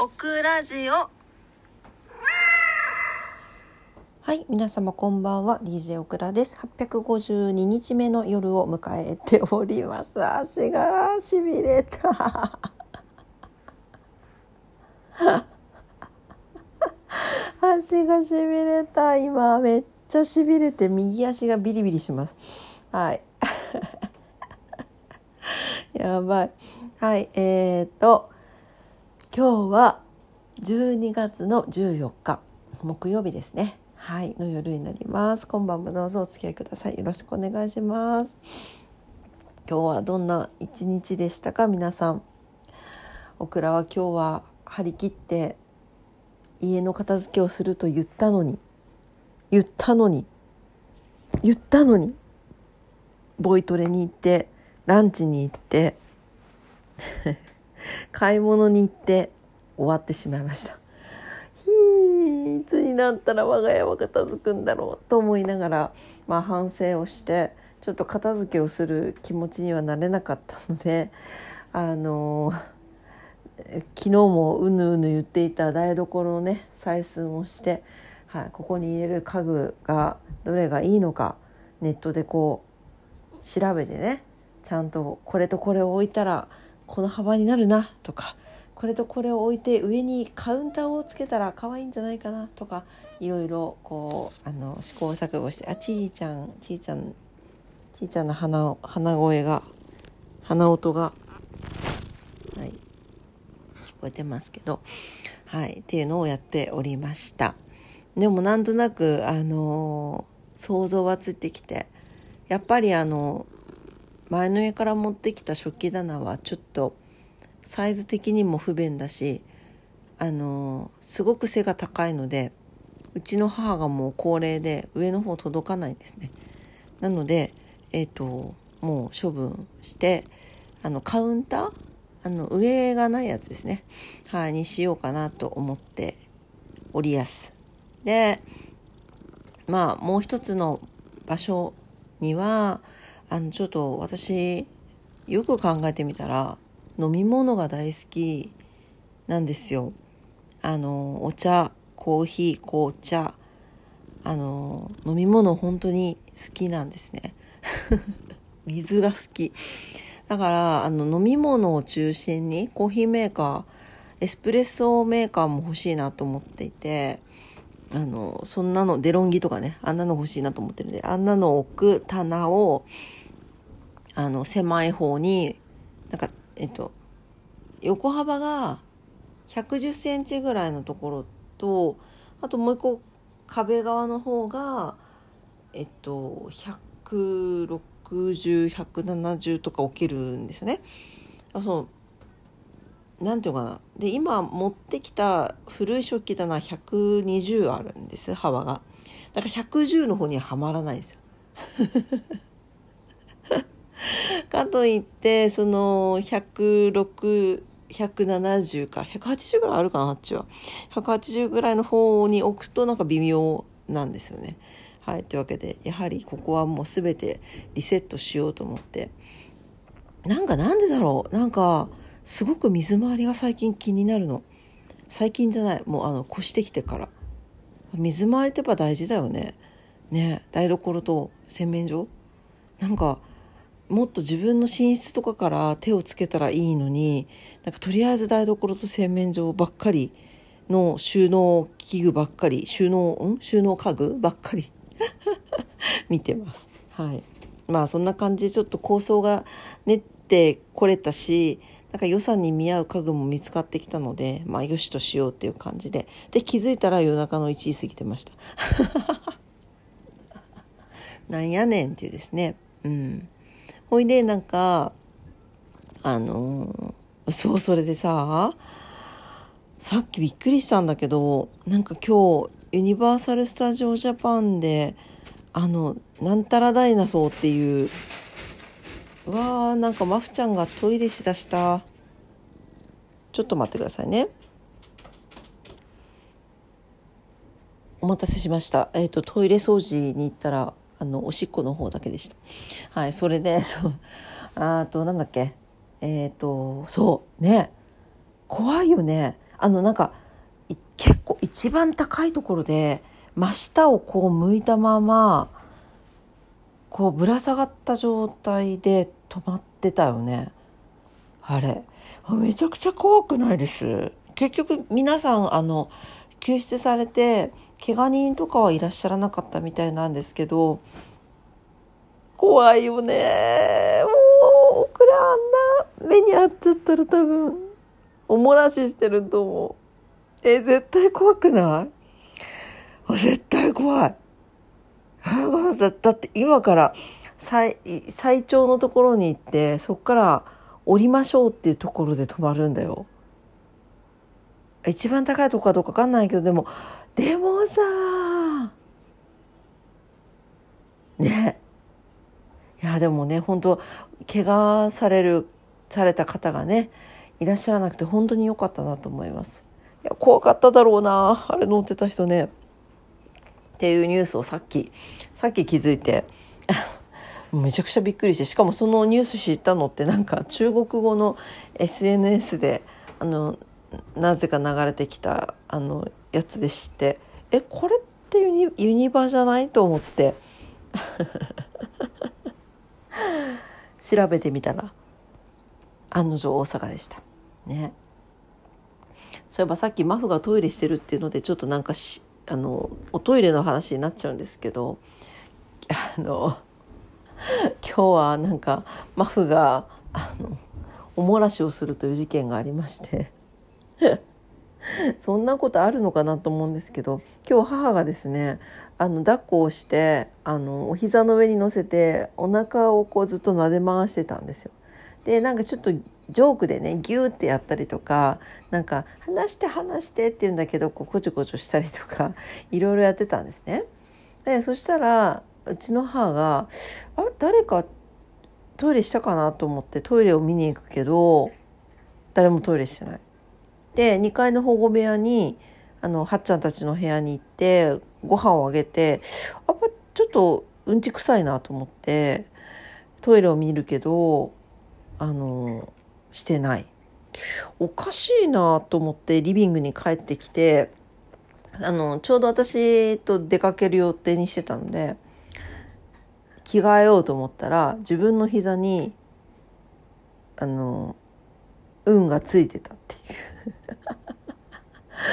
オクラジオ。はい皆様こんばんは。DJ オクラです。852日目の夜を迎えております。足がしびれた。足がしびれた。今めっちゃしびれて右足がビリビリします。はい。やばい。はいえー、っと今日は12月の14日木曜日ですね。はいの夜になります。今晩もどうぞお付き合いください。よろしくお願いします。今日はどんな一日でしたか？皆さん。オクラは今日は張り切って家の片付けをすると言ったのに言ったのに言ったのにボイトレに行ってランチに行って買い物に行って終わってしまいました。ひいつになったら我が家は片付くんだろうと思いながら、まあ、反省をしてちょっと片付けをする気持ちにはなれなかったのであの昨日もうぬうぬ言っていた台所のね採寸をして、はい、ここに入れる家具がどれがいいのかネットでこう調べてねちゃんとこれとこれを置いたらこの幅になるなとかこれとこれを置いて上にカウンターをつけたら可愛いんじゃないかなとかいろいろこうあの試行錯誤してあちーちゃんちーちゃんちーちゃんの鼻鼻声が鼻音がはい聞こえてますけどはいっていうのをやっておりました。でもなんとなくあの想像はついてきてやっぱりあの前の家から持ってきた食器棚はちょっとサイズ的にも不便だしあのすごく背が高いのでうちの母がもう高齢で上の方届かないんですね。なのでえっ、ー、ともう処分してあのカウンターあの上がないやつですね。はいにしようかなと思っておりやす。でまあもう一つの場所にはあのちょっと私よく考えてみたら飲み物が大好きなんですよ。あのお茶コーヒー紅茶あの飲み物本当に好きなんですね。水が好き。だからあの飲み物を中心にコーヒーメーカーエスプレッソメーカーも欲しいなと思っていてあのそんなのデロンギとかねあんなの欲しいなと思ってるんであんなの置く棚をあの狭い方になんかえっと横幅が110センチぐらいのところとあともう一個壁側の方がえっと160170とか置けるんですよね。あそうなんていうかな。で今持ってきた古い食器棚120あるんです。幅が。だから110の方にははまらないんですよ。かといってその106 170か。180ぐらいあるかなあっちは。180ぐらいの方に置くとなんか微妙なんですよね。はいというわけでやはりここはもう全てリセットしようと思って。なんかなんでだろう。なんかすごく水回りが最近気になるの。最近じゃない。もうあの越してきてから。水回りってやっぱ大事だよね。ね。台所と洗面所。なんかもっと自分の寝室とかから手をつけたらいいのになんかとりあえず台所と洗面所ばっかりの収納器具ばっかり収納ん？収納家具ばっかり。見てます。はい、まあそんな感じ。でちょっと構想が練ってこれたしなんか予算に見合う家具も見つかってきたのでまあよしとしようっていう感じでで気づいたら夜中の1時過ぎてました。なんやねんっていうですね。うんほいでなんかあのそうそれでささっきびっくりしたんだけどなんか今日ユニバーサル・スタジオ・ジャパンであのなんたらダイナソーっていうわーなんかマフちゃんがトイレしだした。ちょっと待ってくださいね。お待たせしました。えっ、ー、とトイレ掃除に行ったらあのおしっこの方だけでした。はいそれで そうあとなんだっけ。えっ、ー、とそうね。怖いよね。あのなんか結構一番高いところで真下をこう向いたままこうぶら下がった状態で止まってたよね。あれ。めちゃくちゃ怖くないです。結局皆さんあの救出されて怪我人とかはいらっしゃらなかったみたいなんですけど怖いよね。もうこれあんな目に遭っちゃったら多分おもらししてると思う。え絶対怖くない？絶対怖い。だだって今から最最長のところに行ってそこから降りましょうっていうところで止まるんだよ。一番高いとこかどうか分かんないけどでもでもさね。いやでもね本当怪我されるされた方がねいらっしゃらなくて本当に良かったなと思います。いや怖かっただろうなあれ乗ってた人ね。っていうニュースをさっきさっき気づいて。めちゃくちゃびっくりしてしかもそのニュース知ったのってなんか中国語の SNS であのなぜか流れてきたあのやつで知って。えこれってユニユニバじゃないと思って。調べてみたら案の定大阪でした。ね。そういえばさっきマフがトイレしてるっていうのでちょっとなんかしあのおトイレの話になっちゃうんですけどあの 今日はなんかマフがあのおもらしをするという事件がありまして そんなことあるのかなと思うんですけど今日母がですねあの抱っこをしてあのお膝の上に乗せてお腹をこうずっと撫で回してたんですよ。でなんかちょっとジョークでねギューってやったりとかなんか「話して話して」って言うんだけどこうこちょこちょしたりとかいろいろやってたんですね。でそしたらうちの母が「あ誰かトイレしたかな?」と思ってトイレを見に行くけど誰もトイレしてない。で2階の保護部屋にあのはっちゃんたちの部屋に行ってご飯をあげてやっぱちょっとうんち臭いなと思ってトイレを見るけどあのしてないおかしいなと思ってリビングに帰ってきてあのちょうど私と出かける予定にしてたので着替えようと思ったら自分の膝にあの運がついてたってい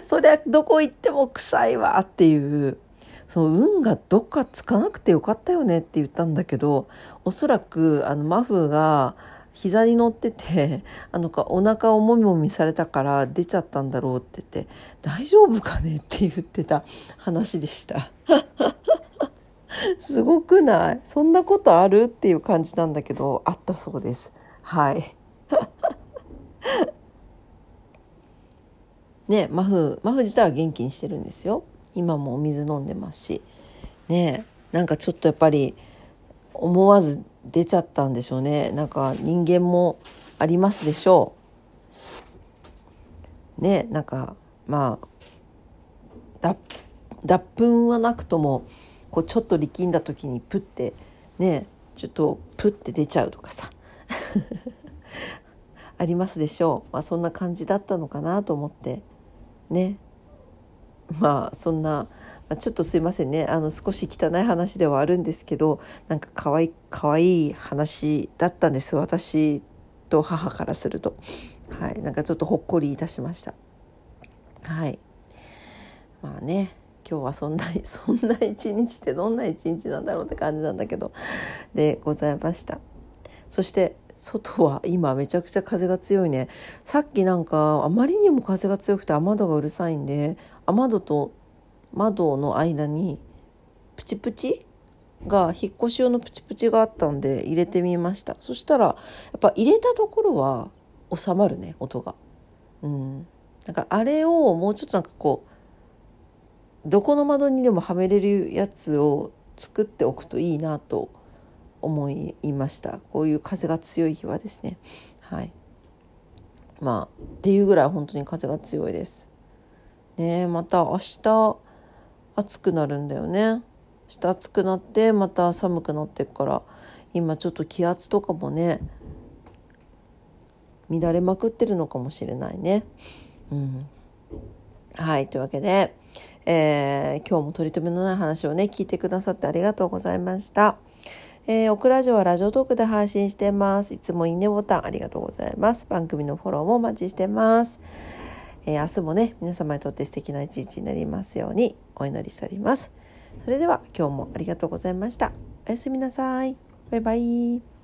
う そりゃどこ行っても臭いわっていうその運がどっかつかなくてよかったよねって言ったんだけどおそらくあのマフが膝に乗ってて あのかお腹をもみもみされたから出ちゃったんだろうって言って「大丈夫かね?」って言ってた話でした。すごくない？そんなことある？っていう感じなんだけどあったそうです。はい。ねマフマフ自体は元気にしてるんですよ。今もお水飲んでますし。ねなんかちょっとやっぱり思わず出ちゃったんでしょうね。なんか人間もありますでしょう。ねなんかまあ脱粉はなくともこうちょっと力んだ時にプッてねちょっとプッて出ちゃうとかさ。ありますでしょう、まあ、そんな感じだったのかなと思って。ね。まあそんなちょっとすいませんね。あの少し汚い話ではあるんですけどなんかかわいかわいい話だったんです。私と母からすると。はい。なんかちょっとほっこりいたしました。はい。まあね。今日はそんな そんな一日ってどんな一日なんだろうって感じなんだけどでございました。そして外は今めちゃくちゃ風が強いね。さっきなんかあまりにも風が強くて雨戸がうるさいんで雨戸と窓の間にプチプチ？が引っ越し用のプチプチがあったんで入れてみました。そしたらやっぱ入れたところは収まるね音が。うん。だからあれをもうちょっとなんかこうどこの窓にでもはめれるやつを作っておくといいなと思いました。こういう風が強い日はですね。はい。まあっていうぐらい本当に風が強いです。ねまた明日暑くなるんだよね。明日暑くなってまた寒くなってくから今ちょっと気圧とかもね乱れまくってるのかもしれないね。うん。はい、というわけで、えー、今日も取り留めのない話をね、聞いてくださってありがとうございました。えー、オクラジオはラジオトークで配信してます。いつもいいねボタンありがとうございます。番組のフォローもお待ちしてます。えー、明日もね、皆様にとって素敵な一日になりますようにお祈りしております。それでは今日もありがとうございました。おやすみなさい。バイバイ。